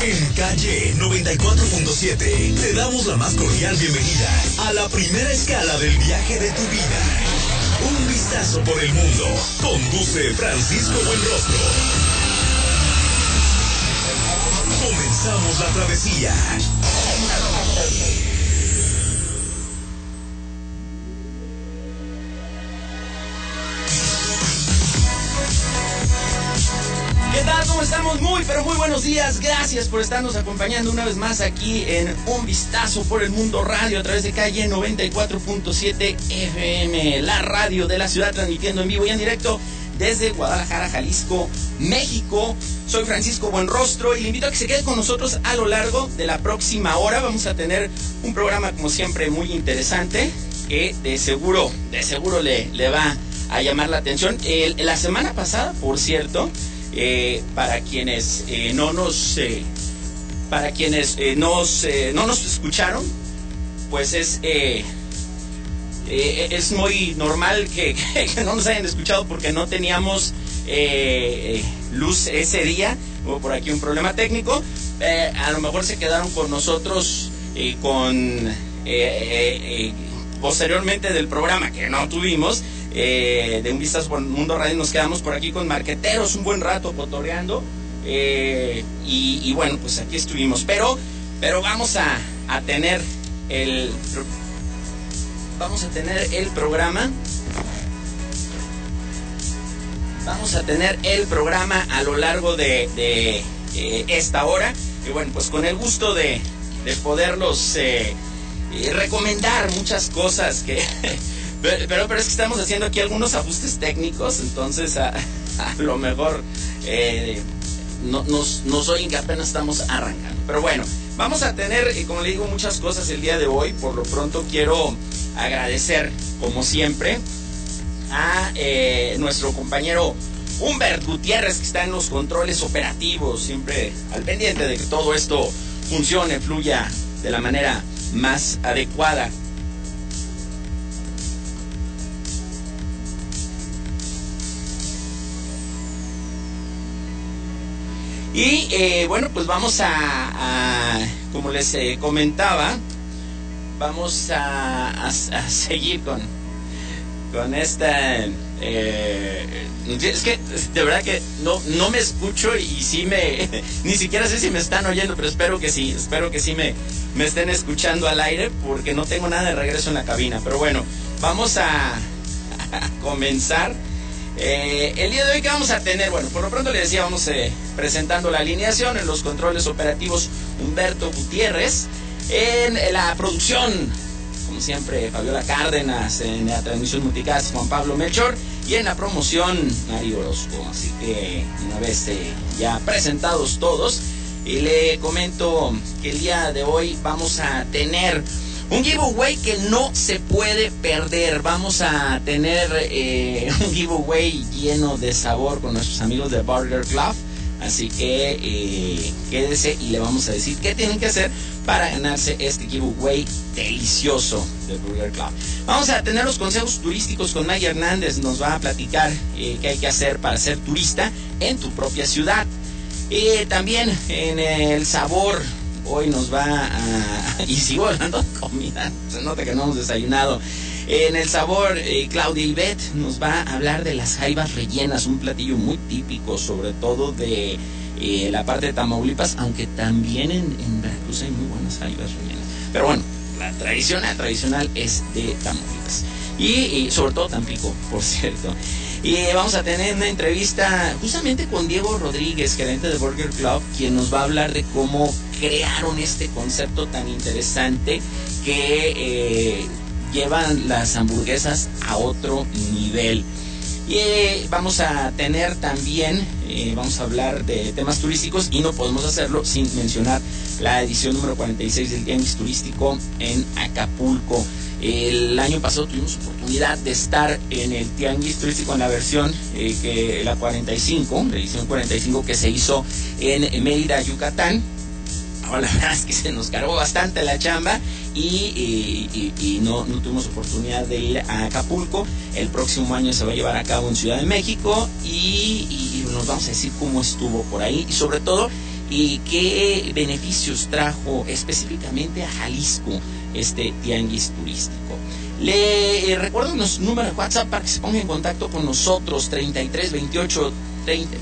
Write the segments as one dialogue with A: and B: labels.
A: En calle 94.7 te damos la más cordial bienvenida a la primera escala del viaje de tu vida. Un vistazo por el mundo. Conduce Francisco Buenrostro. Comenzamos la travesía.
B: ¿Cómo estamos? Muy, pero muy buenos días. Gracias por estarnos acompañando una vez más aquí en Un Vistazo por el Mundo Radio a través de calle 94.7 FM, la radio de la ciudad transmitiendo en vivo y en directo desde Guadalajara, Jalisco, México. Soy Francisco Buenrostro y le invito a que se quede con nosotros a lo largo de la próxima hora. Vamos a tener un programa como siempre muy interesante que de seguro, de seguro le, le va a llamar la atención. La semana pasada, por cierto, eh, para quienes eh, no nos eh, para quienes nos, no nos escucharon pues es es muy normal que, que no nos hayan escuchado porque no teníamos luz ese día. Hubo por aquí un problema técnico. A lo mejor se quedaron con nosotros con posteriormente del programa que no tuvimos eh, de un vistazo por mundo radio nos quedamos por aquí con marqueteros un buen rato cotoreando eh, y, bueno pues aquí estuvimos. Pero pero vamos a, a tener el vamos a tener el programa vamos a tener el programa a lo largo de, de, eh, esta hora. Y bueno pues con el gusto de, de poderlos eh, recomendar muchas cosas que pero, pero, es que estamos haciendo aquí algunos ajustes técnicos entonces a, lo mejor eh, no, nos, nos oyen que apenas estamos arrancando. Pero bueno vamos a tener como le digo muchas cosas el día de hoy. Por lo pronto quiero agradecer como siempre a eh, nuestro compañero Humbert Gutiérrez que está en los controles operativos, siempre al pendiente de que todo esto funcione, fluya de la manera más adecuada. Y eh, bueno, pues vamos a, como les eh, comentaba, vamos a, a- a seguir con, con esta eh, es que de verdad que no no me escucho y sí me ni siquiera sé si me están oyendo pero espero que sí espero que sí me me estén escuchando al aire porque no tengo nada de regreso en la cabina. Pero bueno vamos a, comenzar. Eh, el día de hoy que vamos a tener bueno por lo pronto le decía vamos eh, presentando la alineación en los controles operativos Humberto Gutiérrez en la producción como siempre, Fabiola Cárdenas, en la transmisión multicast Juan Pablo Melchor y en la promoción Mario Orozco. Así que una vez eh, ya presentados todos, y le comento que el día de hoy vamos a tener un giveaway que no se puede perder. Vamos a tener eh, un giveaway lleno de sabor con nuestros amigos de Burger Club. Así que eh, quédese y le vamos a decir qué tienen que hacer para ganarse este giveaway delicioso de Burger Club. Vamos a tener los consejos turísticos con Maya Hernández. Nos va a platicar eh, qué hay que hacer para ser turista en tu propia ciudad. Y también en el sabor, hoy nos va a... Y sigo hablando de comida, se nota que no hemos desayunado. En el sabor, eh, Claudia Ibet nos va a hablar de las jaivas rellenas, un platillo muy típico, sobre todo de eh, la parte de Tamaulipas, aunque también en, en Veracruz hay muy buenas jaivas rellenas. Pero bueno, la tradicional, tradicional es de Tamaulipas. Y, sobre todo Tampico, por cierto. Y vamos a tener una entrevista justamente con Diego Rodríguez, gerente de Burger Club, quien nos va a hablar de cómo crearon este concepto tan interesante que eh, llevan las hamburguesas a otro nivel. Y eh, vamos a tener también, eh, vamos a hablar de temas turísticos y no podemos hacerlo sin mencionar la edición número 46 del Tianguis Turístico en Acapulco. El año pasado tuvimos oportunidad de estar en el Tianguis Turístico en la versión eh, que la 45, la edición 45 que se hizo en Mérida, Yucatán. Ahora la verdad es que se nos cargó bastante la chamba y, no, tuvimos oportunidad de ir a Acapulco. El próximo año se va a llevar a cabo en Ciudad de México y, nos vamos a decir cómo estuvo por ahí y sobre todo y qué beneficios trajo específicamente a Jalisco este tianguis turístico. Le eh, recuerdo los números de WhatsApp para que se ponga en contacto con nosotros 33 28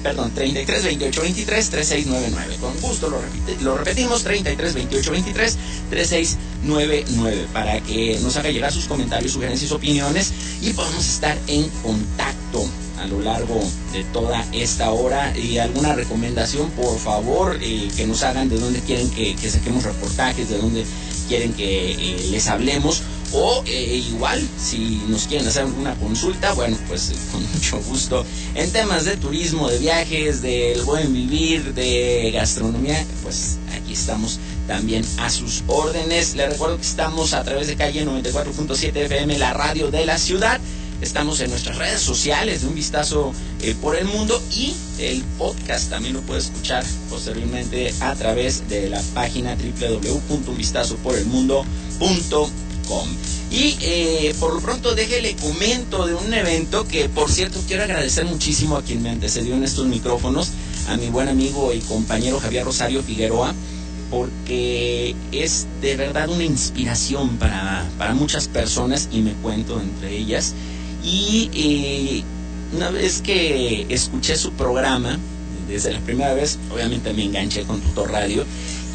B: perdón, 33 28 23 3699. Con gusto lo, lo repetimos 33 28 23 3699 para que nos haga llegar sus comentarios, sugerencias, opiniones y podamos estar en contacto a lo largo de toda esta hora. Y alguna recomendación por favor eh, que nos hagan de dónde quieren que, saquemos reportajes, de dónde quieren que eh, les hablemos o eh, igual, si nos quieren hacer una consulta, bueno, pues con mucho gusto. En temas de turismo, de viajes, del buen vivir, de gastronomía, pues aquí estamos también a sus órdenes. Les recuerdo que estamos a través de calle 94.7 FM, la radio de la ciudad. Estamos en nuestras redes sociales de Un Vistazo eh, por el Mundo y el podcast también lo puede escuchar posteriormente a través de la página www.unvistazoporelmundo.com y eh, por lo pronto déjele comento de un evento que por cierto quiero agradecer muchísimo a quien me antecedió en estos micrófonos, a mi buen amigo y compañero Javier Rosario Figueroa, porque es de verdad una inspiración para, muchas personas y me cuento entre ellas. Y eh, una vez que escuché su programa, desde la primera vez, obviamente me enganché con Tutor Radio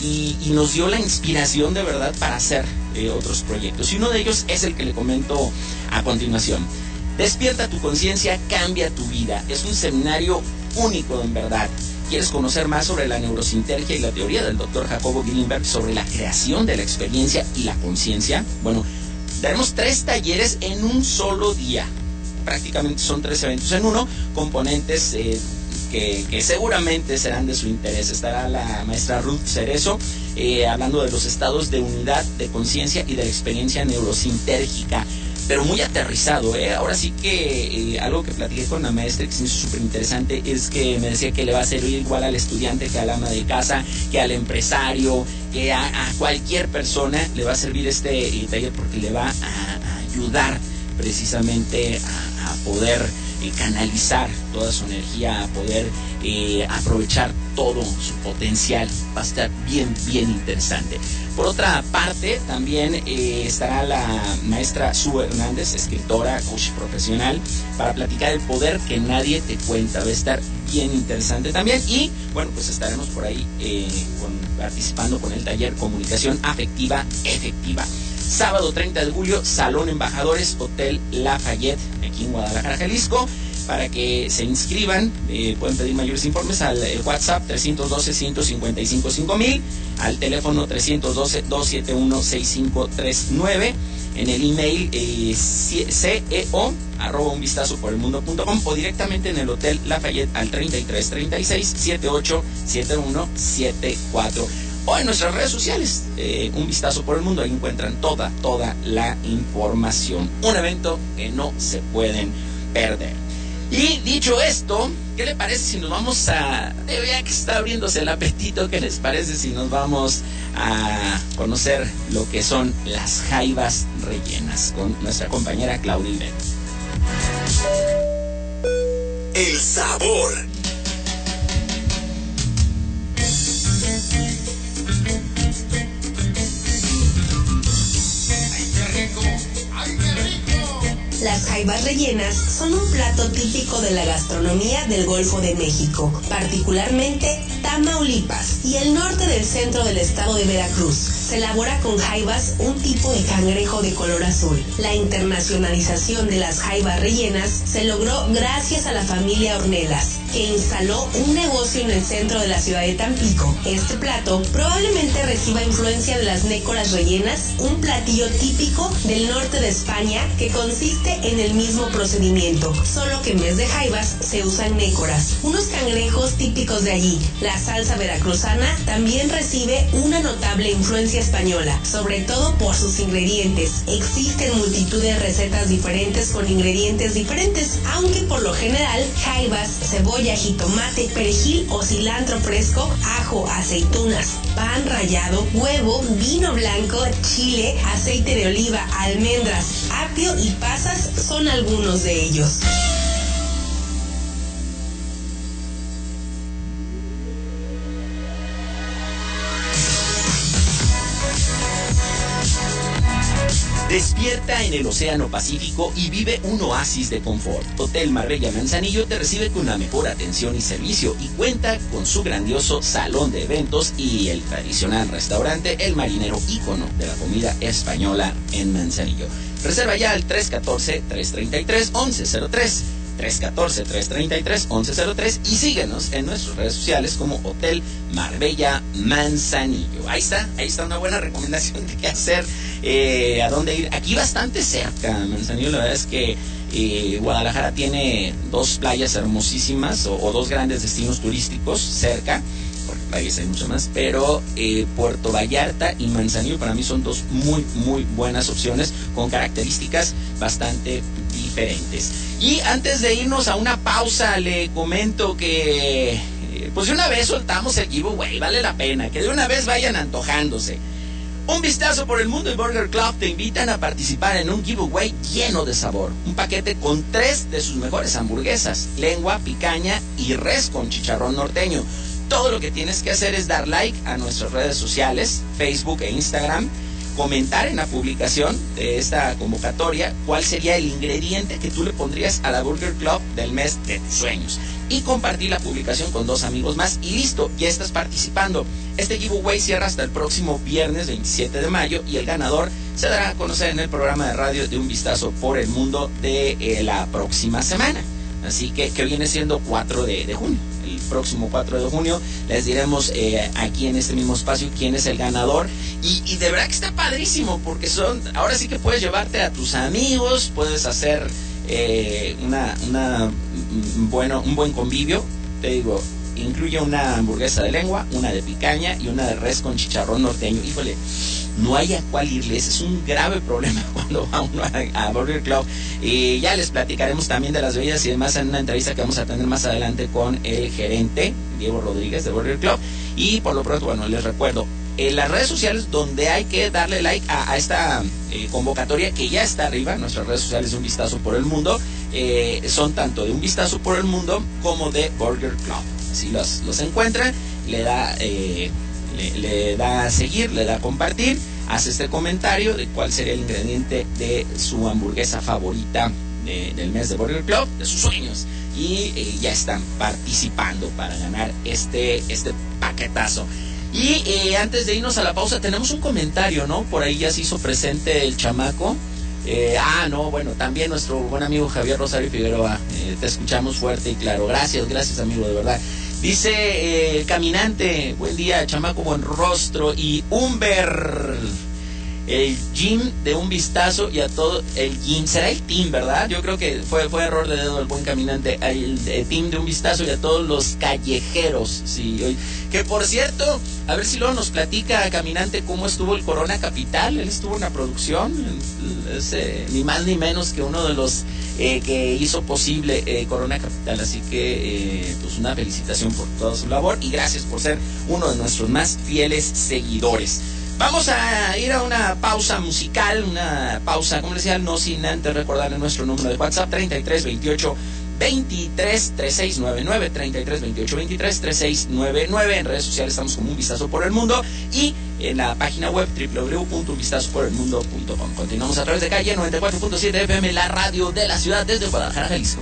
B: y, nos dio la inspiración de verdad para hacer eh, otros proyectos. Y uno de ellos es el que le comento a continuación. Despierta tu conciencia, cambia tu vida. Es un seminario único en verdad. ¿Quieres conocer más sobre la neurosintergia y la teoría del doctor Jacobo Gillenberg sobre la creación de la experiencia y la conciencia? Bueno, daremos tres talleres en un solo día. Prácticamente son tres eventos en uno, componentes eh, que, seguramente serán de su interés. Estará la maestra Ruth Cerezo eh, hablando de los estados de unidad, de conciencia y de la experiencia neurosintérgica pero muy aterrizado. ¿eh? Ahora sí que eh, algo que platiqué con la maestra que se hizo súper interesante es que me decía que le va a servir igual al estudiante que al ama de casa, que al empresario, que a, cualquier persona le va a servir este taller porque le va a, ayudar precisamente a poder canalizar toda su energía, a poder eh, aprovechar todo su potencial. Va a estar bien, bien interesante. Por otra parte, también eh, estará la maestra Sue Hernández, escritora, coach profesional, para platicar el poder que nadie te cuenta. Va a estar bien interesante también. Y bueno, pues estaremos por ahí eh, participando con el taller Comunicación Afectiva Efectiva. Sábado 30 de julio, Salón Embajadores, Hotel Lafayette, aquí en Guadalajara, Jalisco. Para que se inscriban, eh, pueden pedir mayores informes al eh, WhatsApp 312-155-5000, al teléfono 312-271-6539, en el email eh, ceo arroba por el mundo.com o directamente en el Hotel Lafayette al 3336 78 o en nuestras redes sociales. Eh, un vistazo por el mundo, ahí encuentran toda, toda la información. Un evento que no se pueden perder. Y dicho esto, ¿qué le parece si nos vamos a... Ya que está abriéndose el apetito, ¿qué les parece si nos vamos a conocer lo que son las jaivas rellenas con nuestra compañera Claudia
A: El sabor
C: Las jaivas rellenas son un plato típico de la gastronomía del Golfo de México, particularmente Tamaulipas y el norte del centro del estado de Veracruz. Se elabora con jaivas un tipo de cangrejo de color azul. La internacionalización de las jaivas rellenas se logró gracias a la familia Ornelas, que instaló un negocio en el centro de la ciudad de Tampico. Este plato probablemente reciba influencia de las nécoras rellenas, un platillo típico del norte de España que consiste en el mismo procedimiento, solo que en vez de jaivas se usan nécoras, unos cangrejos típicos de allí. La salsa veracruzana también recibe una notable influencia española, sobre todo por sus ingredientes. Existen multitud de recetas diferentes con ingredientes diferentes, aunque por lo general jaivas, cebolla, jitomate, perejil o cilantro fresco, ajo, aceitunas, pan rallado, huevo, vino blanco, chile, aceite de oliva, almendras, apio y pasas son algunos de ellos.
B: Despierta en el Océano Pacífico y vive un oasis de confort. Hotel Marbella Manzanillo te recibe con una mejor atención y servicio y cuenta con su grandioso salón de eventos y el tradicional restaurante El Marinero, ícono de la comida española en Manzanillo. Reserva ya al 314-333-1103. 314-333-1103 y síguenos en nuestras redes sociales como Hotel Marbella Manzanillo. Ahí está, ahí está una buena recomendación de qué hacer, eh, a dónde ir. Aquí bastante cerca, Manzanillo, la verdad es que eh, Guadalajara tiene dos playas hermosísimas o, dos grandes destinos turísticos cerca playas hay mucho más, pero eh, Puerto Vallarta y Manzanillo para mí son dos muy, muy buenas opciones con características bastante diferentes. Y antes de irnos a una pausa, le comento que, eh, pues de una vez soltamos el giveaway, vale la pena, que de una vez vayan antojándose. Un vistazo por el mundo y Burger Club te invitan a participar en un giveaway lleno de sabor. Un paquete con tres de sus mejores hamburguesas, lengua, picaña y res con chicharrón norteño. Todo lo que tienes que hacer es dar like a nuestras redes sociales, Facebook e Instagram comentar en la publicación de esta convocatoria cuál sería el ingrediente que tú le pondrías a la Burger Club del mes de tus sueños. Y compartir la publicación con dos amigos más y listo, ya estás participando. Este giveaway cierra hasta el próximo viernes 27 de mayo y el ganador se dará a conocer en el programa de radio de Un Vistazo por el Mundo de eh, la próxima semana. Así que, que viene siendo 4 de junio próximo 4 de junio. Les diremos eh, aquí en este mismo espacio quién es el ganador. Y, de verdad que está padrísimo porque son, ahora sí que puedes llevarte a tus amigos, puedes hacer eh, una, una, mm, bueno, un buen convivio. Te digo, incluye una hamburguesa de lengua, una de picaña y una de res con chicharrón norteño. Híjole no hay a cuál irles. Es un grave problema cuando va uno a, Burger Club. Y ya les platicaremos también de las bebidas y demás en una entrevista que vamos a tener más adelante con el gerente, Diego Rodríguez de Burger Club. Y por lo pronto, bueno, les recuerdo, en las redes sociales donde hay que darle like a, esta eh, convocatoria que ya está arriba, nuestras redes sociales Un Vistazo por el Mundo, eh, son tanto de Un Vistazo por el Mundo como de Burger Club. Así los, los encuentran, le da... Eh, le, da a seguir, le da a compartir, hace este comentario de cuál sería el ingrediente de su hamburguesa favorita del mes de Burger Club, de sus sueños. Y eh, ya están participando para ganar este, este paquetazo. Y eh, antes de irnos a la pausa, tenemos un comentario, ¿no? Por ahí ya se hizo presente el chamaco. Ah, no, bueno, también nuestro buen amigo Javier Rosario Figueroa. te escuchamos fuerte y claro. Gracias, gracias, amigo, de verdad. Dice eh, el caminante, buen día, chamaco, buen rostro. Y Humber, el gym de un vistazo y a todo el gym. Será el team, ¿verdad? Yo creo que fue, fue error de dedo el buen caminante. El, team de un vistazo y a todos los callejeros. Sí, que por cierto, a ver si luego nos platica caminante cómo estuvo el Corona Capital. Él estuvo en la producción. Ni más ni menos que uno de los eh, que hizo posible eh, Corona Capital. Así que, eh, pues una felicitación por toda su labor y gracias por ser uno de nuestros más fieles seguidores. Vamos a ir a una pausa musical, una pausa comercial, no sin antes recordarle nuestro número de WhatsApp 3328 23 3699 33 28 23 3699 en redes sociales estamos como un vistazo por el mundo y en la página web www.unvistazoporelmundo.com continuamos a través de calle 94.7 FM la radio de la ciudad desde Guadalajara Jalisco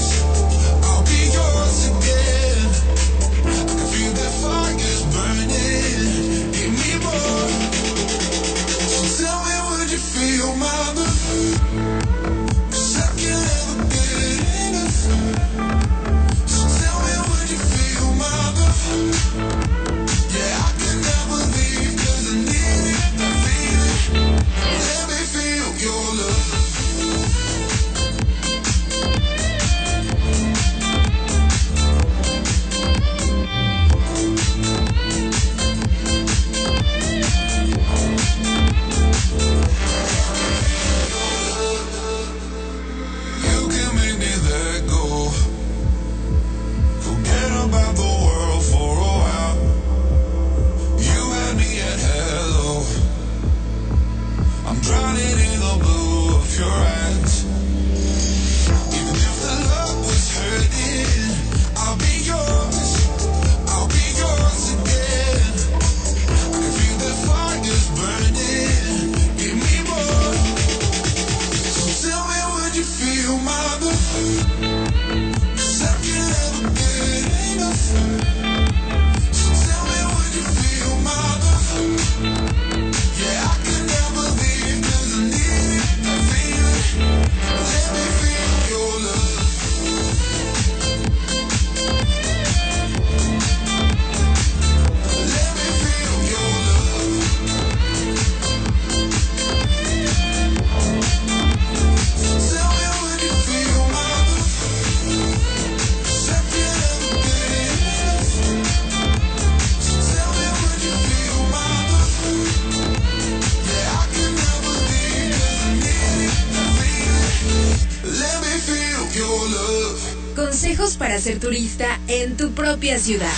D: Turista en tu propia ciudad.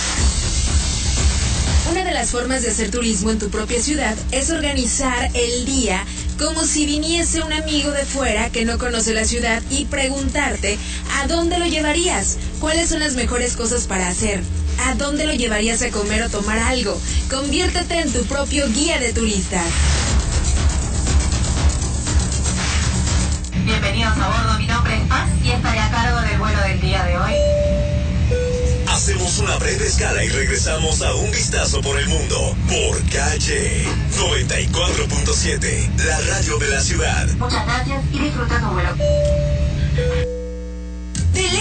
D: Una de las formas de hacer turismo en tu propia ciudad es organizar el día como si viniese un amigo de fuera que no conoce la ciudad y preguntarte a dónde lo llevarías, cuáles son las mejores cosas para hacer, a dónde lo llevarías a comer o tomar algo. Conviértete en tu propio guía de turistas.
E: Bienvenidos a bordo,
A: Hacemos una breve escala y regresamos a un vistazo por el mundo por calle 94.7, la radio de la ciudad.
E: Muchas gracias y disfruta tu vuelo.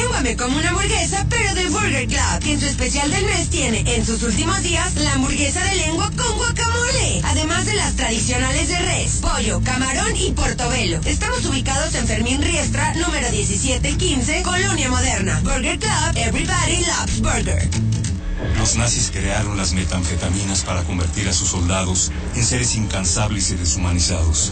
F: De lengua me como una hamburguesa, pero de Burger Club, que en su especial del mes tiene en sus últimos días la hamburguesa de lengua con guacamole, además de las tradicionales de res, pollo, camarón y portobelo. Estamos ubicados en Fermín Riestra, número 1715, Colonia Moderna. Burger Club, everybody loves burger.
G: Los nazis crearon las metanfetaminas para convertir a sus soldados en seres incansables y deshumanizados.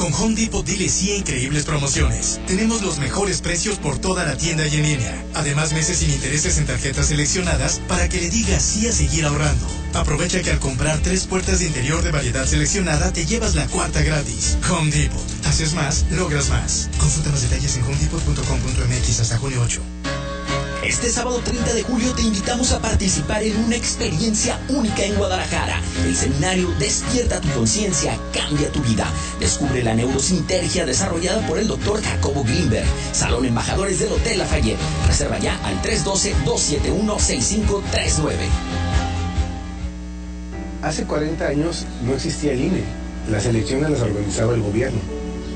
H: Con Home Depot dile sí a increíbles promociones. Tenemos los mejores precios por toda la tienda y en línea. Además, meses sin intereses en tarjetas seleccionadas para que le digas sí a seguir ahorrando. Aprovecha que al comprar tres puertas de interior de variedad seleccionada te llevas la cuarta gratis. Home Depot. Haces más, logras más. Consulta más detalles en homedepot.com.mx hasta junio 8.
B: Este sábado 30 de julio te invitamos a participar en una experiencia única en Guadalajara. El seminario Despierta tu conciencia, cambia tu vida. Descubre la neurosintergia desarrollada por el doctor Jacobo Glimberg. Salón Embajadores del Hotel Lafayette. Reserva ya al 312-271-6539.
I: Hace 40 años no existía el INE. Las elecciones las organizaba el gobierno.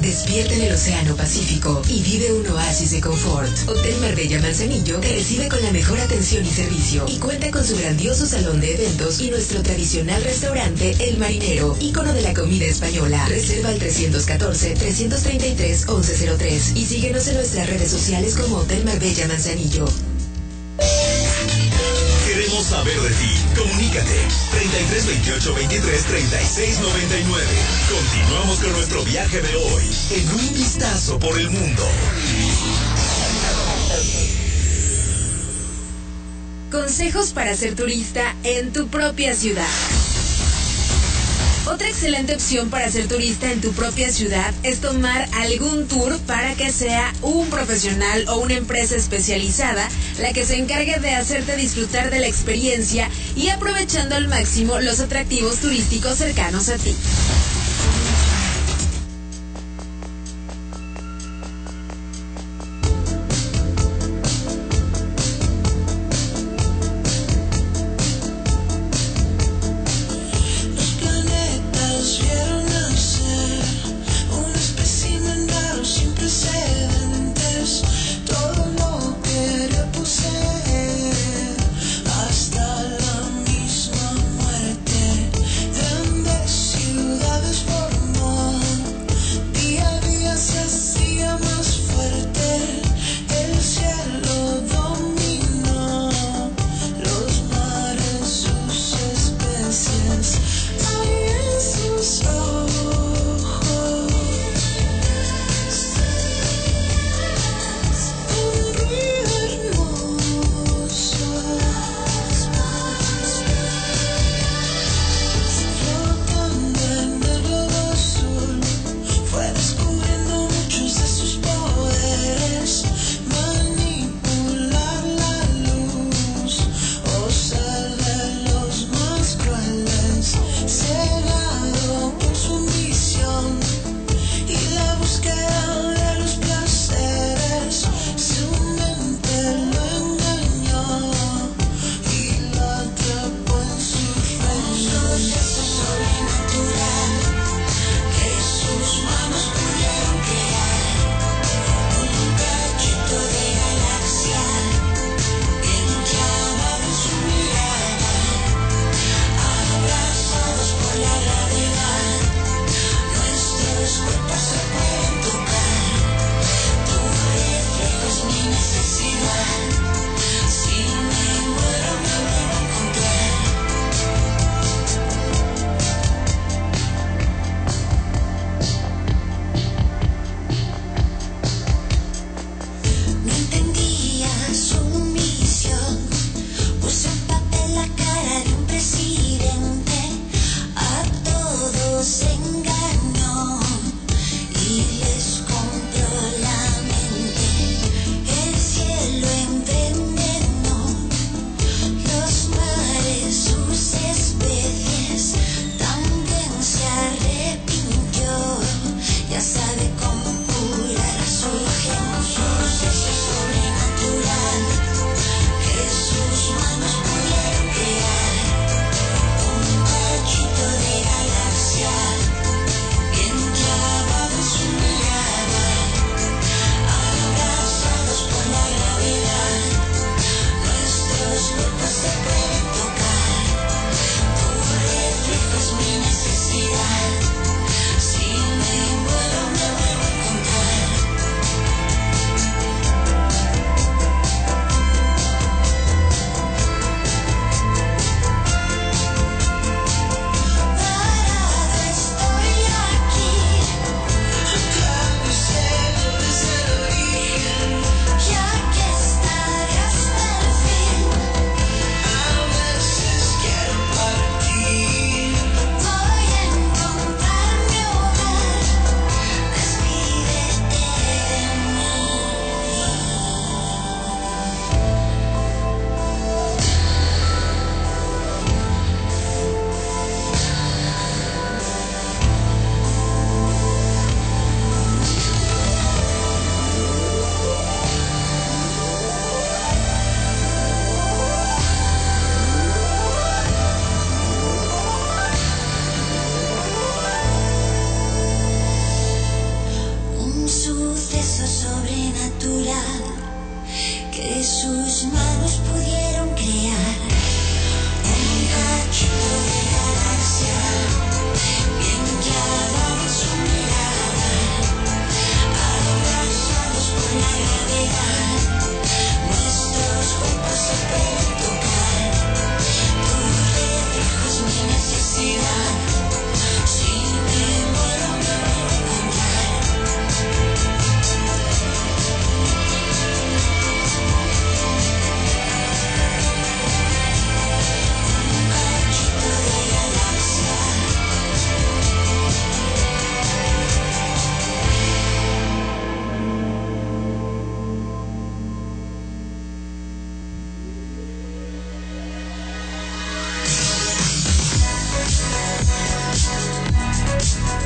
J: Despierta en el Océano Pacífico y vive un oasis de confort. Hotel Marbella Manzanillo te recibe con la mejor atención y servicio y cuenta con su grandioso salón de eventos y nuestro tradicional restaurante El Marinero, ícono de la comida española. Reserva al 314-333-1103 y síguenos en nuestras redes sociales como Hotel Marbella Manzanillo.
A: Queremos saber de ti. Comunícate 33 28 23 36 99. Continuamos con nuestro viaje de hoy en un vistazo por el mundo.
D: Consejos para ser turista en tu propia ciudad. Otra excelente opción para ser turista en tu propia ciudad es tomar algún tour para que sea un profesional o una empresa especializada la que se encargue de hacerte disfrutar de la experiencia y aprovechando al máximo los atractivos turísticos cercanos a ti.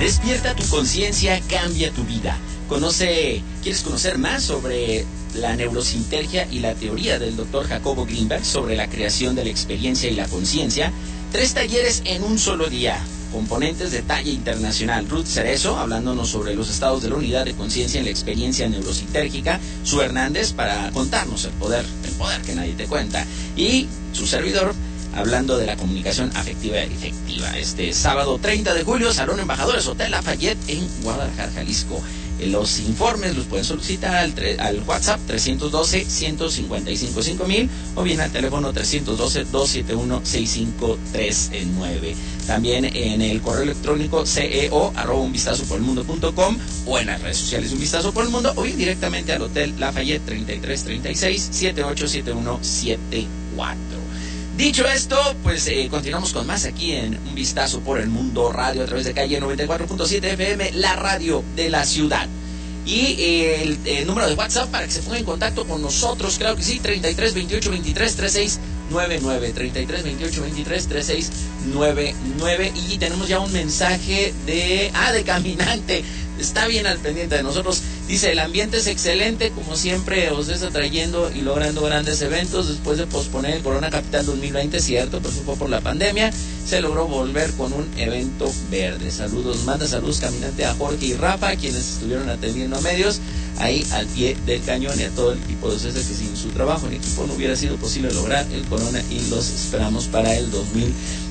B: Despierta tu conciencia, cambia tu vida. Conoce, ¿quieres conocer más sobre la neurosintergia y la teoría del doctor Jacobo Greenberg sobre la creación de la experiencia y la conciencia? Tres talleres en un solo día. Componentes de talla internacional. Ruth Cerezo, hablándonos sobre los estados de la unidad de conciencia en la experiencia neurosintérgica. Su Hernández, para contarnos el poder, el poder que nadie te cuenta. Y su servidor, hablando de la comunicación afectiva efectiva. Este sábado 30 de julio, Salón Embajadores Hotel Lafayette en Guadalajara, Jalisco. Eh, Los informes los pueden solicitar al, al WhatsApp 312-155-5000 o bien al teléfono 312-271-6539. También en el correo electrónico ceo arroba un vistazo por el mundo.com o en las redes sociales Un Vistazo por el Mundo o bien directamente al Hotel Lafayette 3336 787174. Dicho esto, pues eh, continuamos con más aquí en Un Vistazo por el Mundo Radio a través de calle 94.7 FM, la radio de la ciudad. Y eh, el, eh, número de WhatsApp para que se ponga en contacto con nosotros, claro que sí, 33 28 23 36 99 33 28 23 36 99 y tenemos ya un mensaje de ah de caminante está bien al pendiente de nosotros. Dice el ambiente es excelente como siempre os está trayendo y logrando grandes eventos después de posponer el Corona Capital 2020 cierto pero fue por la pandemia se logró volver con un evento verde. Saludos manda saludos caminante a Jorge y Rafa quienes estuvieron atendiendo a medios ahí al pie del cañón y a todo el equipo de ustedes que sin su trabajo en equipo no hubiera sido posible lograr el Corona y los esperamos para el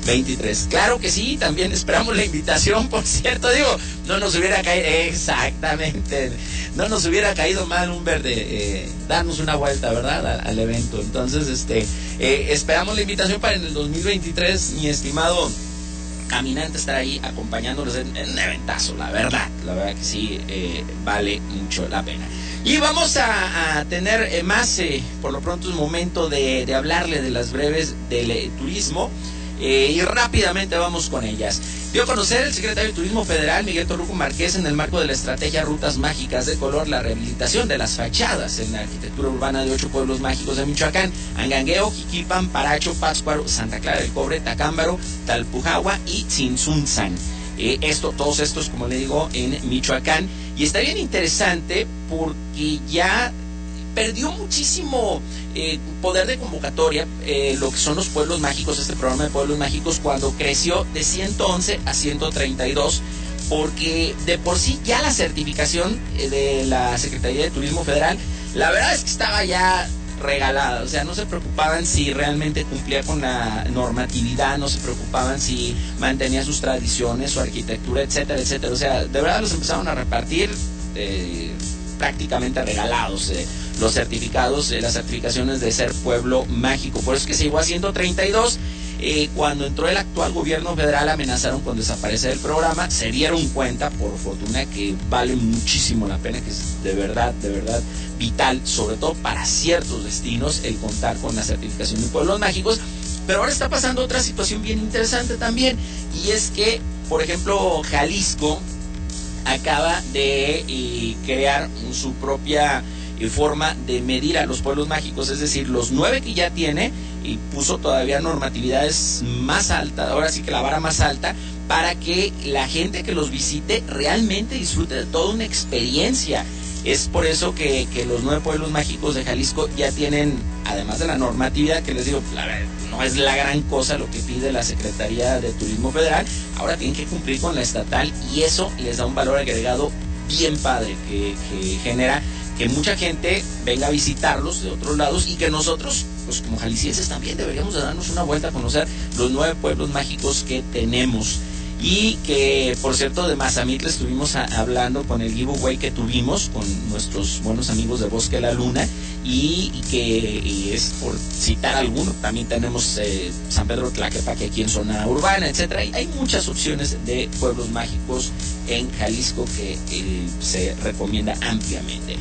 B: 2023. Claro que sí, también esperamos la invitación, por cierto, digo, no nos hubiera caído, exactamente, no nos hubiera caído mal un verde, eh, darnos una vuelta, ¿verdad? Al, evento. Entonces, este, eh, esperamos la invitación para en el 2023, mi estimado caminante estar ahí acompañándolos en, un eventazo, la verdad, la verdad que sí eh, vale mucho la pena. Y vamos a, tener más, por lo pronto es momento de, de hablarle de las breves del turismo eh, y rápidamente vamos con ellas. Dio a conocer el secretario de Turismo Federal, Miguel Torruco Márquez, en el marco de la estrategia Rutas Mágicas de Color, la rehabilitación de las fachadas en la arquitectura urbana de ocho pueblos mágicos de Michoacán, Angangueo, Jiquilpan, Paracho, Pátzcuaro, Santa Clara del Cobre, Tacámbaro, Talpujagua y Tzintzuntzan. Eh, esto, todos estos, como le digo, en Michoacán. Y está bien interesante porque ya perdió muchísimo eh, poder de convocatoria eh, lo que son los pueblos mágicos, este programa de pueblos mágicos, cuando creció de 111 a 132, porque de por sí ya la certificación eh, de la Secretaría de Turismo Federal, la verdad es que estaba ya regalada, o sea, no se preocupaban si realmente cumplía con la normatividad, no se preocupaban si mantenía sus tradiciones, su arquitectura, etcétera, etcétera, o sea, de verdad los empezaron a repartir prácticamente regalados eh, los certificados, eh, las certificaciones de ser pueblo mágico, por eso es que se llegó a 132. Eh, cuando entró el actual gobierno federal amenazaron con desaparecer el programa, se dieron cuenta por fortuna que vale muchísimo la pena, que es de verdad, de verdad vital, sobre todo para ciertos destinos, el contar con la certificación de pueblos mágicos. Pero ahora está pasando otra situación bien interesante también, y es que, por ejemplo, Jalisco acaba de eh, crear su propia eh, forma de medir a los pueblos mágicos, es decir, los nueve que ya tiene y puso todavía normatividades más altas, ahora sí que la vara más alta, para que la gente que los visite realmente disfrute de toda una experiencia. Es por eso que, que los nueve pueblos mágicos de Jalisco ya tienen, además de la normatividad, que les digo, la no es la gran cosa lo que pide la Secretaría de Turismo Federal, ahora tienen que cumplir con la estatal y eso les da un valor agregado bien padre que, genera que mucha gente venga a visitarlos de otros lados y que nosotros, pues como jaliscienses también deberíamos de darnos una vuelta a conocer los nueve pueblos mágicos que tenemos. Y que, por cierto, de Mazamitla estuvimos hablando con el giveaway que tuvimos con nuestros buenos amigos de Bosque La Luna y, que es por citar alguno, también tenemos eh, San Pedro Tlaquepaque aquí en zona urbana, etcétera. Y hay muchas opciones de pueblos mágicos en Jalisco que eh, se recomienda ampliamente.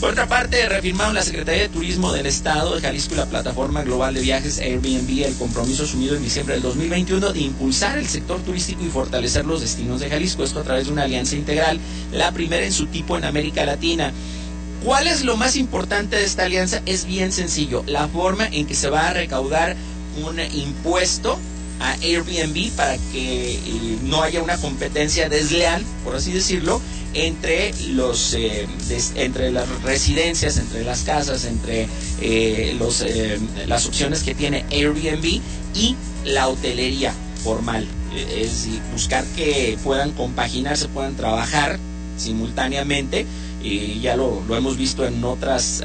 B: Por otra parte, reafirmaron la Secretaría de Turismo del Estado de Jalisco y la Plataforma Global de Viajes Airbnb el compromiso asumido en diciembre del 2021 de impulsar el sector turístico y fortalecer los destinos de Jalisco, esto a través de una alianza integral, la primera en su tipo en América Latina. ¿Cuál es lo más importante de esta alianza? Es bien sencillo, la forma en que se va a recaudar un impuesto a Airbnb para que eh, no haya una competencia desleal, por así decirlo, entre los eh, entre las residencias, entre las casas, entre eh, los, las opciones que tiene Airbnb y la hotelería formal. Es decir, buscar que puedan compaginarse, puedan trabajar simultáneamente. Y ya lo, lo hemos visto en otras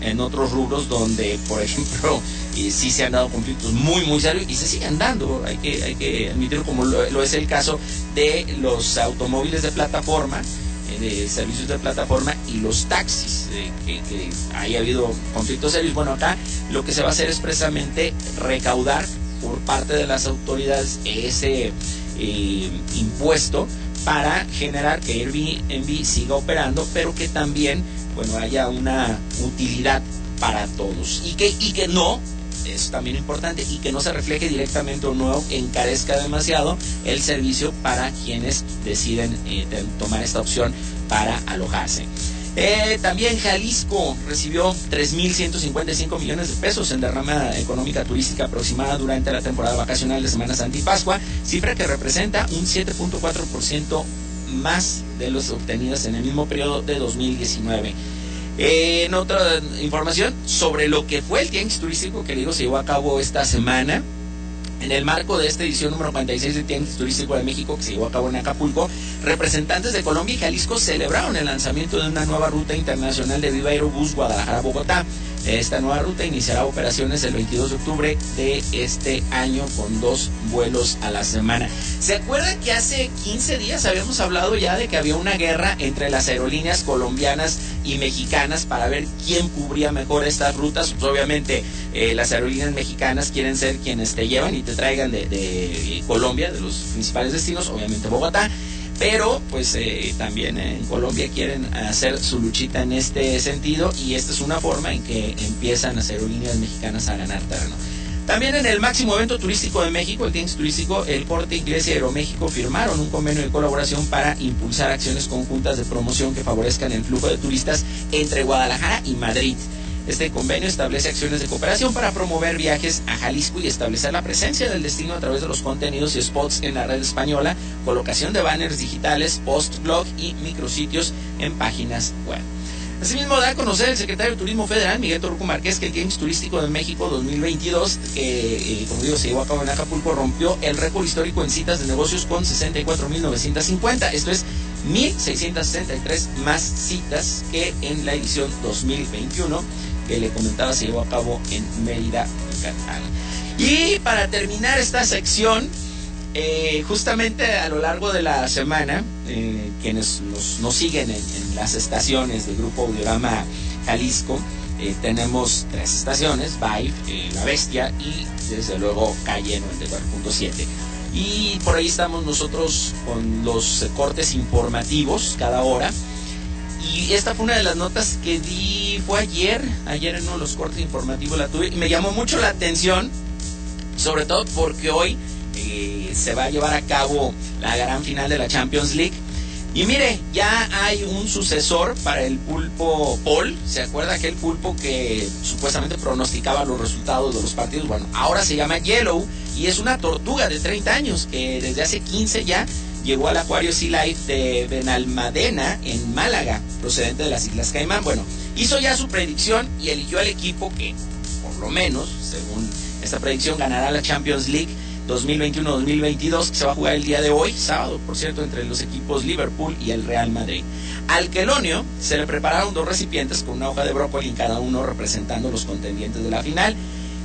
B: en otros rubros donde, por ejemplo, y sí se han dado conflictos muy, muy serios y se siguen dando, hay que, hay que admitirlo como lo, es el caso de los automóviles de plataforma, eh, de servicios de plataforma y los taxis, eh, que, que haya habido conflictos serios. Bueno, acá lo que se va a hacer es precisamente recaudar por parte de las autoridades ese eh, impuesto para generar que Airbnb siga operando, pero que también bueno, haya una utilidad para todos y que, y que no es también importante y que no se refleje directamente o no encarezca demasiado el servicio para quienes deciden eh, tomar esta opción para alojarse. Eh, también Jalisco recibió 3.155 millones de pesos en derrama económica turística aproximada durante la temporada vacacional de Semana Santa y Pascua, cifra que representa un 7.4% más de los obtenidos en el mismo periodo de 2019 en otra información sobre lo que fue el Tianguis Turístico que digo se llevó a cabo esta semana. En el marco de esta edición número 46 del Tianguis Turístico de México, que se llevó a cabo en Acapulco, representantes de Colombia y Jalisco celebraron el lanzamiento de una nueva ruta internacional de Viva Aerobús Guadalajara-Bogotá. Esta nueva ruta iniciará operaciones el 22 de octubre de este año con dos vuelos a la semana. ¿Se acuerdan que hace 15 días habíamos hablado ya de que había una guerra entre las aerolíneas colombianas y mexicanas para ver quién cubría mejor estas rutas? Pues obviamente eh, las aerolíneas mexicanas quieren ser quienes te llevan y te traigan de, de Colombia, de los principales destinos, obviamente Bogotá pero pues eh, también en Colombia quieren hacer su luchita en este sentido y esta es una forma en que empiezan las aerolíneas mexicanas a ganar terreno. También en el máximo evento turístico de México, el Kings Turístico, el Corte Inglés y Aeroméxico firmaron un convenio de colaboración para impulsar acciones conjuntas de promoción que favorezcan el flujo de turistas entre Guadalajara y Madrid. Este convenio establece acciones de cooperación para promover viajes a Jalisco y establecer la presencia del destino a través de los contenidos y spots en la red española, colocación de banners digitales, post-blog y micrositios en páginas web. Asimismo, da a conocer el secretario de Turismo Federal, Miguel Torruco Márquez, que el Games Turístico de México 2022, que eh, como digo se llevó a cabo en Acapulco, rompió el récord histórico en citas de negocios con 64.950. Esto es 1.663 más citas que en la edición 2021 que le comentaba se llevó a cabo en Mérida, Yucatán. Y para terminar esta sección, eh, justamente a lo largo de la semana, eh, quienes nos, siguen en, las estaciones del Grupo Audiorama Jalisco, eh, tenemos tres estaciones, Vibe, La Bestia y desde luego Calle 94.7. Y por ahí estamos nosotros con los cortes informativos cada hora. Y esta fue una de las notas que di, fue ayer, ayer en uno de los cortes informativos la tuve y me llamó mucho la atención, sobre todo porque hoy eh, se va a llevar a cabo la gran final de la Champions League. Y mire, ya hay un sucesor para el pulpo Paul. ¿Se acuerda aquel pulpo que supuestamente pronosticaba los resultados de los partidos? Bueno, ahora se llama Yellow y es una tortuga de 30 años que desde hace 15 ya llegó al Acuario Sea Life de Benalmadena en Málaga, procedente de las Islas Caimán. Bueno, hizo ya su predicción y eligió al equipo que, por lo menos, según esta predicción, ganará la Champions League 2021-2022, que se va a jugar el día de hoy, sábado, por cierto, entre los equipos Liverpool y el Real Madrid. Al quelonio se le prepararon dos recipientes con una hoja de brócoli en cada uno representando los contendientes de la final.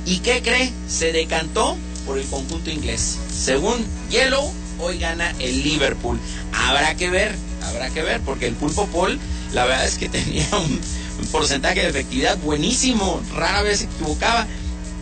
B: ¿Y qué cree? Se decantó por el conjunto inglés. Según Yellow, hoy gana el Liverpool. Habrá que ver, habrá que ver, porque el Pulpo Paul, la verdad es que tenía un, porcentaje de efectividad buenísimo, rara vez se equivocaba.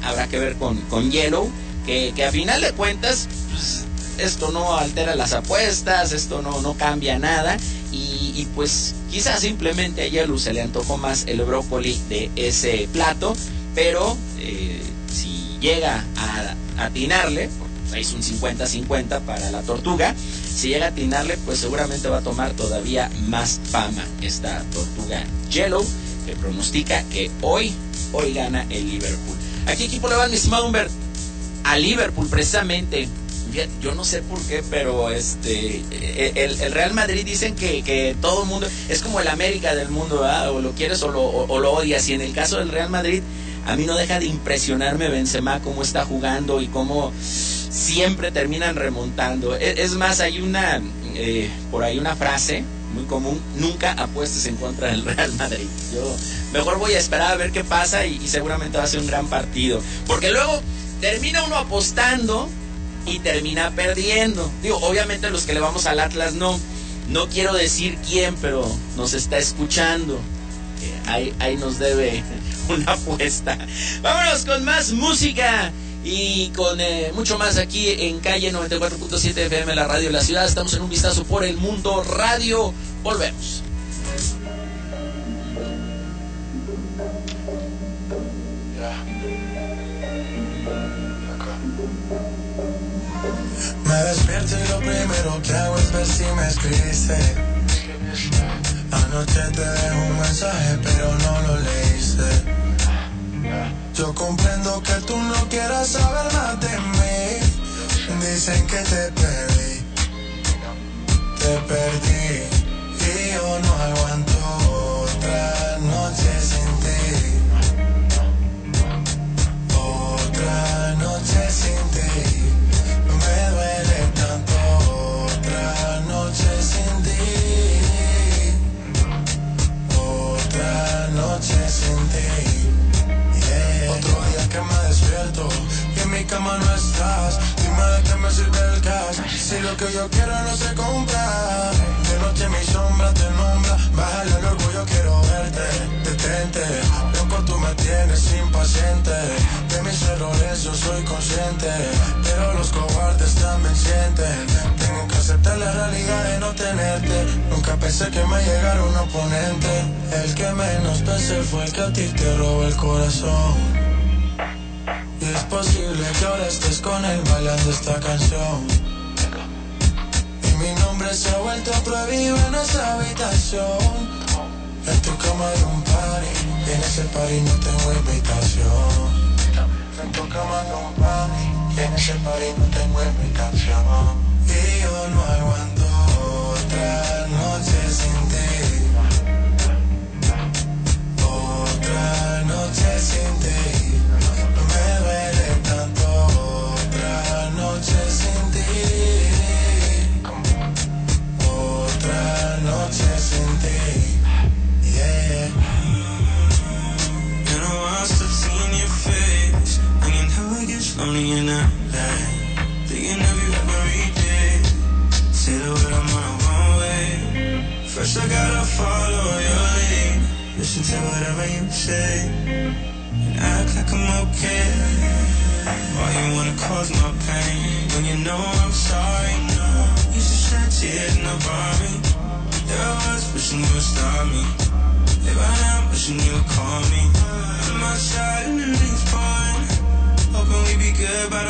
B: Habrá que ver con, con Yellow, que, a final de cuentas, pues, esto no altera las apuestas, esto no, no cambia nada. Y, pues quizás simplemente a Yellow se le antojó más el brócoli de ese plato, pero eh, si llega a atinarle, es un 50-50 para la tortuga. Si llega a atinarle, pues seguramente va a tomar todavía más fama esta tortuga Yellow, que pronostica que hoy, hoy gana el Liverpool. ¿A qué equipo le va, mi estimado Humbert? a Liverpool precisamente. Yo no sé por qué, pero este el, Real Madrid dicen que, que, todo el mundo es como el América del mundo, o lo quieres o lo, o lo odias. Y en el caso del Real Madrid, a mí no deja de impresionarme Benzema cómo está jugando y cómo siempre terminan remontando. E, es, más, hay una eh, por ahí una frase muy común, nunca apuestes en contra del Real Madrid. Yo mejor voy a esperar a ver qué pasa y, seguramente va a ser un gran partido. Porque luego termina uno apostando y termina perdiendo. Digo, obviamente los que le vamos al Atlas no. No quiero decir quién, pero nos está escuchando. Eh, ahí, ahí nos debe una apuesta. Vámonos con más música y con eh, mucho más aquí en calle 94.7 FM, la radio de la ciudad. Estamos en un vistazo por el mundo radio. Volvemos.
K: Me despierto y lo primero que hago es ver si me escribiste. Anoche te dejé un mensaje, pero no lo leíste. Yo comprendo que tú no quieras saber más de mí. Dicen que te perdí, te perdí si lo que yo quiero no se compra. De noche mi sombra te nombra. Bájale el orgullo, quiero verte. Detente, loco tú me tienes impaciente. De mis errores yo soy consciente, pero los cobardes también sienten. Tengo que aceptar la realidad de no tenerte. Nunca pensé que me llegara un oponente. El que menos pensé fue el que a ti te robó el corazón. Y es posible que ahora estés con él bailando esta canción. Mi nombre se ha vuelto prohibido en esa habitación. En tu cama hay un party, en ese party no tengo invitación. En tu cama hay un party, en ese party no tengo invitación. Y yo no aguanto otra noche sin ti. Otra noche sin ti.
D: but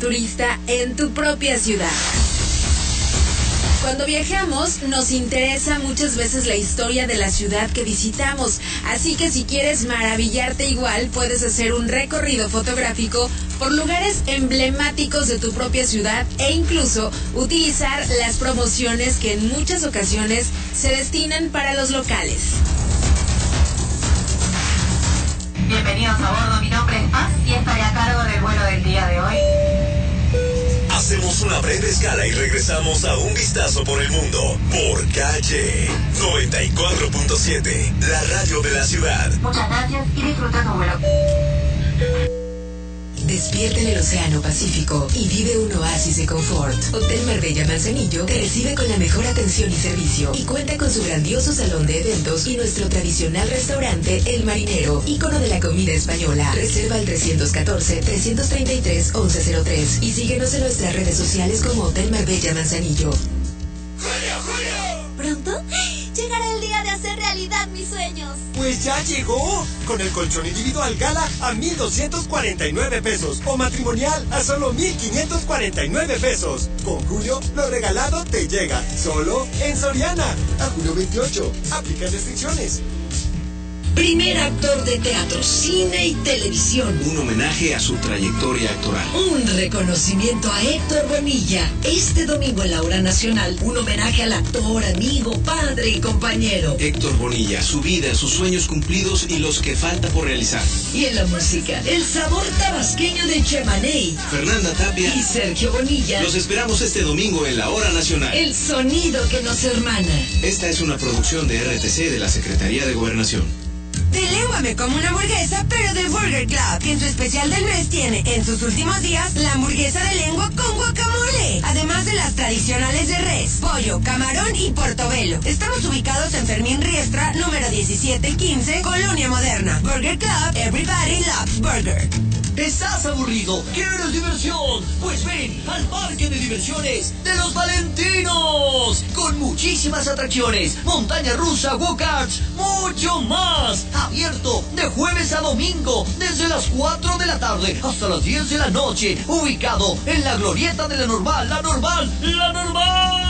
D: turista en tu propia ciudad. Cuando viajamos nos interesa muchas veces la historia de la ciudad que visitamos, así que si quieres maravillarte igual puedes hacer un recorrido fotográfico por lugares emblemáticos de tu propia ciudad e incluso utilizar las promociones que en muchas ocasiones se destinan para los locales.
E: Bienvenidos a bordo, mi nombre es Paz y estaré a cargo del vuelo del día de hoy.
A: Hacemos una breve escala y regresamos a un vistazo por el mundo por calle 94.7, la radio de la ciudad.
E: Muchas gracias y disfruta.
J: Despierta en el Océano Pacífico y vive un oasis de confort. Hotel Marbella Manzanillo te recibe con la mejor atención y servicio y cuenta con su grandioso salón de eventos y nuestro tradicional restaurante El Marinero, ícono de la comida española. Reserva al 314-333-1103 y síguenos en nuestras redes sociales como Hotel Marbella Manzanillo.
L: ¿Pronto?
M: Pues ya llegó. Con el colchón individual Gala a 1,249 pesos. O matrimonial a solo 1,549 pesos. Con Julio, lo regalado te llega. Solo en Soriana. A julio 28. Aplica restricciones.
F: Primer actor de teatro, cine y televisión.
N: Un homenaje a su trayectoria actoral.
F: Un reconocimiento a Héctor Bonilla. Este domingo en la hora nacional, un homenaje al actor, amigo, padre y compañero.
N: Héctor Bonilla, su vida, sus sueños cumplidos y los que falta por realizar.
F: Y en la música, el sabor tabasqueño de Chemaney.
N: Fernanda Tapia
F: y Sergio Bonilla.
N: Los esperamos este domingo en la hora nacional.
F: El sonido que nos hermana.
N: Esta es una producción de RTC de la Secretaría de Gobernación.
C: De lengua me como una hamburguesa, pero de Burger Club, que en su especial del mes tiene en sus últimos días la hamburguesa de lengua con guacamole. Además de las tradicionales de res, pollo, camarón y portobelo. Estamos ubicados en Fermín Riestra, número 1715, Colonia Moderna. Burger Club, Everybody Loves Burger.
O: ¿Estás aburrido? ¿Quieres diversión? Pues ven al parque de diversiones de los Valentinos. Con muchísimas atracciones, montaña rusa, go-karts, mucho más. Abierto de jueves a domingo, desde las 4 de la tarde hasta las 10 de la noche. Ubicado en la glorieta de la normal, la normal, la normal.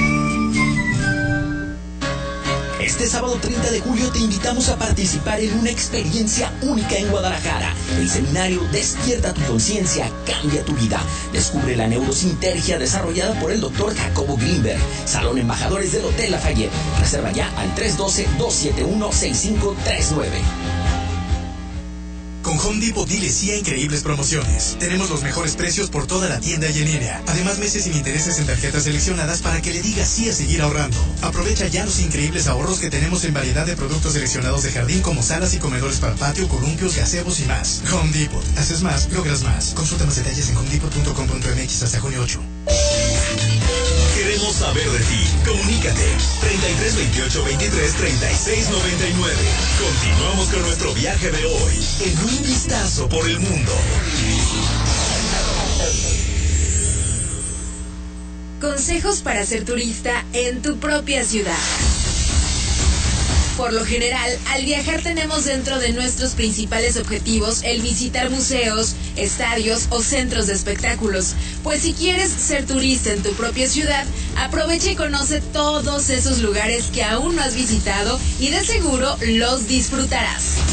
P: Este sábado 30 de julio te invitamos a participar en una experiencia única en Guadalajara. El seminario Despierta tu conciencia, cambia tu vida. Descubre la neurosintergia desarrollada por el doctor Jacobo Greenberg. Salón Embajadores del Hotel Lafayette. Reserva ya al 312-271-6539.
H: Con Home Depot dile sí a increíbles promociones. Tenemos los mejores precios por toda la tienda y en línea. Además, meses sin intereses en tarjetas seleccionadas para que le digas sí a seguir ahorrando. Aprovecha ya los increíbles ahorros que tenemos en variedad de productos seleccionados de jardín como salas y comedores para patio, columpios, gazebos y más. Home Depot. Haces más, logras más. Consulta más detalles en homedepot.com.mx hasta junio 8.
A: Queremos saber de ti. Comunícate. 33 28 23 36 99. Continuamos con nuestro viaje de hoy en un vistazo por el mundo.
D: Consejos para ser turista en tu propia ciudad. Por lo general, al viajar tenemos dentro de nuestros principales objetivos el visitar museos, estadios o centros de espectáculos. Pues si quieres ser turista en tu propia ciudad, aprovecha y conoce todos esos lugares que aún no has visitado y de seguro los disfrutarás.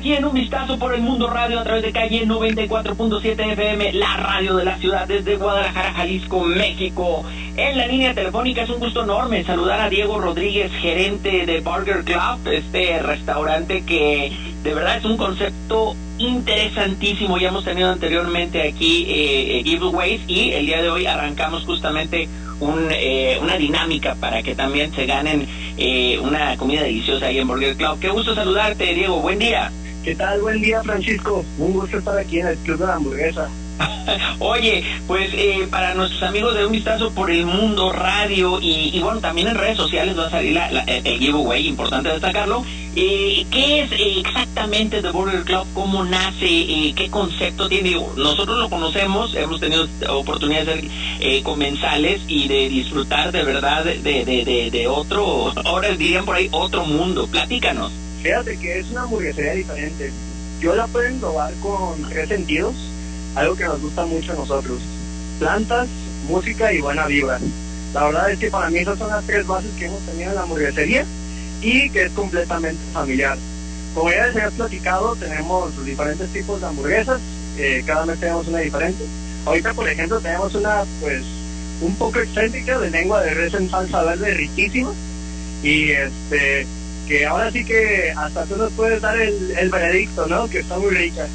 B: Aquí en un vistazo por el mundo radio a través de calle 94.7 FM, la radio de la ciudad desde Guadalajara, Jalisco, México. En la línea telefónica es un gusto enorme saludar a Diego Rodríguez, gerente de Burger Club, este restaurante que de verdad es un concepto interesantísimo. Ya hemos tenido anteriormente aquí eh, eh, giveaways y el día de hoy arrancamos justamente un, eh, una dinámica para que también se ganen eh, una comida deliciosa ahí en Burger Club. Qué gusto saludarte, Diego. Buen día.
Q: ¿Qué tal? Buen día, Francisco. Un gusto estar aquí en el Club de la Hamburguesa.
B: Oye, pues eh, para nuestros amigos de Un Vistazo por el Mundo Radio y, y bueno, también en redes sociales va a salir la, la- el giveaway, importante destacarlo. Eh, ¿Qué es eh, exactamente The Burger Club? ¿Cómo nace? Eh, ¿Qué concepto tiene? Nosotros lo conocemos, hemos tenido oportunidad de ser eh, comensales y de disfrutar de verdad de, de, de, de otro, ahora dirían por ahí, otro mundo. Platícanos.
Q: Fíjate que es una hamburguesería diferente. Yo la puedo englobar con tres sentidos, algo que nos gusta mucho a nosotros. Plantas, música y buena vibra. La verdad es que para mí esas son las tres bases que hemos tenido en la hamburguesería y que es completamente familiar. Como ya les había platicado, tenemos diferentes tipos de hamburguesas, eh, cada mes tenemos una diferente. Ahorita, por ejemplo, tenemos una, pues, un poco excéntrica de lengua de res en salsa verde riquísima y este que ahora sí que hasta tú nos puedes dar el, el veredicto, ¿no? Que está muy rica.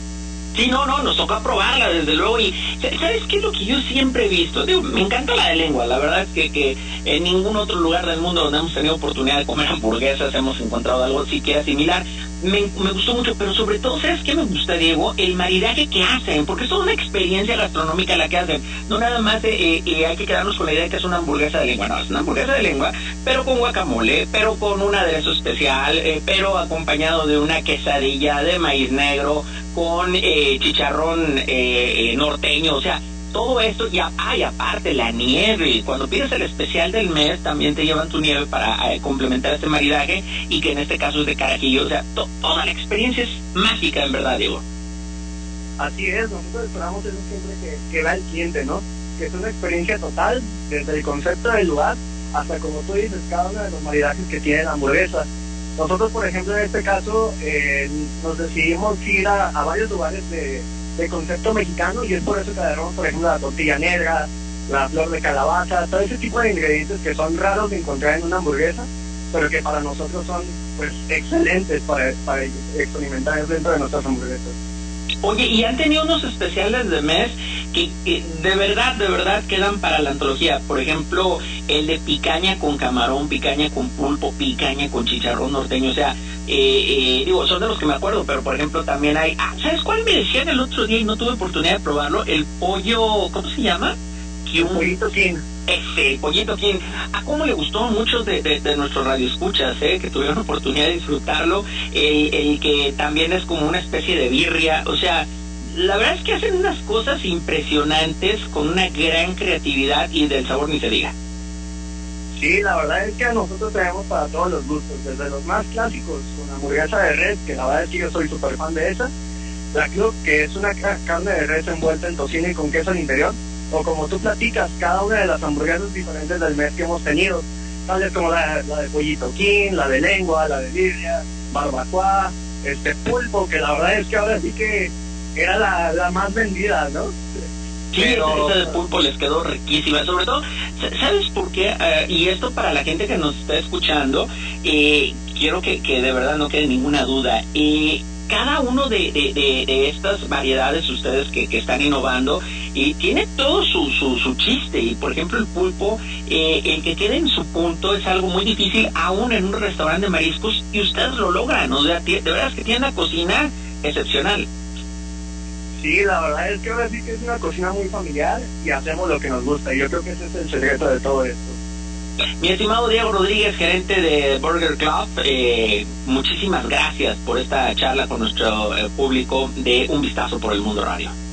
B: Sí, no, no, nos toca probarla desde luego y sa- ¿sabes qué es lo que yo siempre he visto? Digo, me encanta la de lengua, la verdad es que, que en ningún otro lugar del mundo donde hemos tenido oportunidad de comer hamburguesas hemos encontrado algo siquiera similar. Me, me gustó mucho, pero sobre todo, ¿sabes qué me gusta, Diego? El maridaje que hacen, porque es toda una experiencia gastronómica la que hacen. No nada más eh, eh, hay que quedarnos con la idea de que es una hamburguesa de lengua, no, es una hamburguesa de lengua, pero con guacamole, pero con un aderezo especial, eh, pero acompañado de una quesadilla de maíz negro, con eh, chicharrón eh, eh, norteño, o sea, todo esto, y, ah, aparte la nieve, cuando pides el especial del mes también te llevan tu nieve para eh, complementar este maridaje y que en este caso es de carajillo, o sea, to- toda la experiencia es mágica en verdad, Diego.
Q: Así es, nosotros esperamos eso siempre que, que va el cliente, ¿no? Que es una experiencia total, desde el concepto del lugar hasta, como tú dices, cada uno de los maridajes que tiene la hamburguesa. Nosotros, por ejemplo, en este caso, eh, nos decidimos ir a, varios lugares de, de concepto mexicano y es por eso que agarramos, por ejemplo, la tortilla negra, la flor de calabaza, todo ese tipo de ingredientes que son raros de encontrar en una hamburguesa, pero que para nosotros son pues excelentes para, para experimentar dentro de nuestras hamburguesas.
B: Oye, y han tenido unos especiales de mes que, que de verdad, de verdad quedan para la antología. Por ejemplo, el de picaña con camarón, picaña con pulpo, picaña con chicharrón norteño. O sea, eh, eh, digo, son de los que me acuerdo, pero por ejemplo también hay... Ah, ¿sabes cuál me decían el otro día y no tuve oportunidad de probarlo? El pollo, ¿cómo se llama?
Q: El pollito.
B: Ese, pollito king. ¿A cómo le gustó a muchos de, de, de nuestros radioescuchas, eh, que tuvieron oportunidad de disfrutarlo? El, el que también es como una especie de birria. O sea, la verdad es que hacen unas cosas impresionantes con una gran creatividad y del sabor ni se diga.
Q: Sí, la verdad es que a nosotros tenemos para todos los gustos, desde los más clásicos, con hamburguesa de res, que la verdad es que yo soy súper fan de esa, la club, que es una ca- carne de res envuelta en tocino y con queso al interior, o como tú platicas, cada una de las hamburguesas diferentes del mes que hemos tenido, tales como la, la de pollito king, la de lengua, la de birria, barbacoa, este pulpo, que la verdad es que ahora sí que era la, la más vendida, ¿no?
B: Sí, esa de pulpo les quedó riquísima. Sobre todo, sa- ¿sabes por qué? Eh, y esto para la gente que nos está escuchando, eh, quiero que, que de verdad no quede ninguna duda. Eh, cada uno de, de- de- estas variedades, ustedes que, que están innovando, y tiene todo su, su, su chiste. Y por ejemplo, el pulpo, eh, el que quede en su punto es algo muy difícil, aún en un restaurante de mariscos, y ustedes lo logran. O sea, de verdad es que tienen una cocina excepcional.
Q: Sí, la verdad es que ahora sí que es una cocina muy familiar y hacemos lo que nos gusta. Y yo creo que ese es el secreto de todo esto.
R: Mi estimado Diego Rodríguez, gerente de Burger Club, eh, muchísimas gracias por esta charla con nuestro eh, público de Un Vistazo por el Mundo Radio.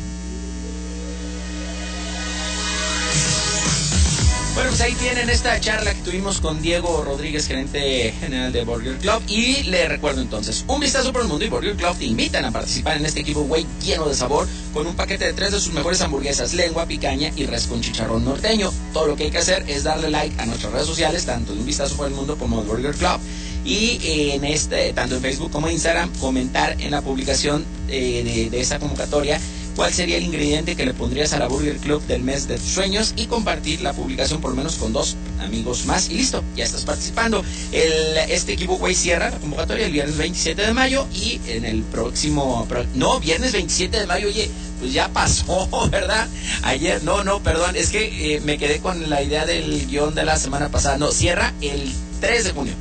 B: Bueno, pues ahí tienen esta charla que tuvimos con Diego Rodríguez, gerente general de Burger Club. Y le recuerdo entonces, un vistazo por el mundo y Burger Club te invitan a participar en este equipo güey lleno de sabor con un paquete de tres de sus mejores hamburguesas, lengua, picaña y res con chicharrón norteño. Todo lo que hay que hacer es darle like a nuestras redes sociales, tanto de un vistazo por el mundo como de Burger Club. Y en este, tanto en Facebook como en Instagram, comentar en la publicación eh, de, de esta convocatoria cuál sería el ingrediente que le pondrías a la Burger Club del mes de tus sueños y compartir la publicación por lo menos con dos amigos más y listo, ya estás participando. El, este equipo güey cierra la convocatoria el viernes 27 de mayo y en el próximo, no, viernes 27 de mayo, oye, pues ya pasó, ¿verdad? Ayer, no, no, perdón, es que eh, me quedé con la idea del guion de la semana pasada, no, cierra el 3 de junio,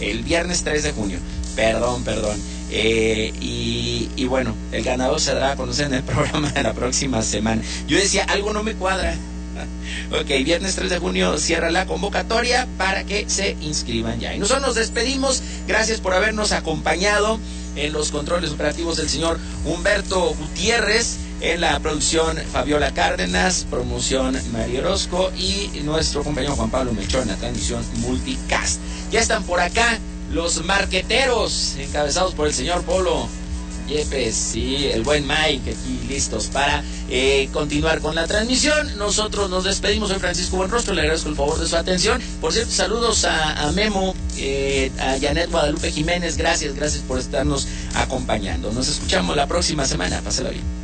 B: el viernes 3 de junio, perdón, perdón. Eh, y, bueno, el ganador se dará a conocer en el programa de la próxima semana. Yo decía, algo no me cuadra. Ok, viernes 3 de junio cierra la convocatoria para que se inscriban ya. Y nosotros nos despedimos. Gracias por habernos acompañado en los controles operativos del señor Humberto Gutiérrez. En la producción Fabiola Cárdenas, promoción Mario Orozco y nuestro compañero Juan Pablo Melchor en la transmisión Multicast. Ya están por acá los marqueteros, encabezados por el señor Polo Yepes sí, el buen Mike, aquí listos para eh, continuar con la transmisión. Nosotros nos despedimos, soy Francisco Buenrostro, le agradezco el favor de su atención. Por cierto, saludos a, a Memo, eh, a Janet Guadalupe Jiménez, gracias, gracias por estarnos acompañando. Nos escuchamos la próxima semana, pásela bien.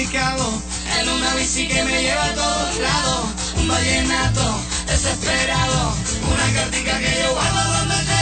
K: en
S: una bici que me lleva a todos lados.
K: Un vallenato desesperado, una cartica que yo guardo donde te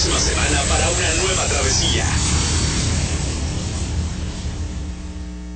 A: próxima semana para una nueva travesía.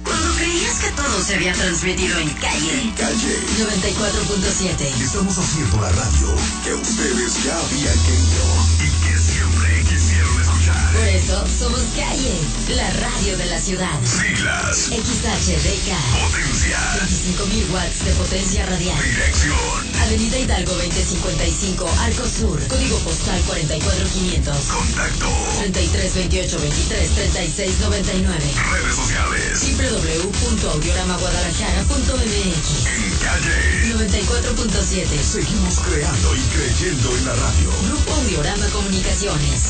T: Cuando creías que todo se había transmitido en calle.
A: Calle.
T: 94.7.
A: Estamos haciendo la radio que ustedes ya habían querido y que siempre quisieron escuchar.
T: Por eso somos Calle, la radio de la ciudad.
A: Siglas.
T: XHDK.
A: Potencia.
T: 25.000 watts de potencia radial.
A: Dirección.
T: Avenida Hidalgo 2055, Arco Sur. Código postal 44500.
A: Contacto.
T: 33 28 23 36 99.
A: Redes sociales.
T: www.audioramaguadalajara.mx.
A: En calle.
T: 94.7.
A: Seguimos creando y creyendo en la radio.
T: Grupo Audiorama Comunicaciones.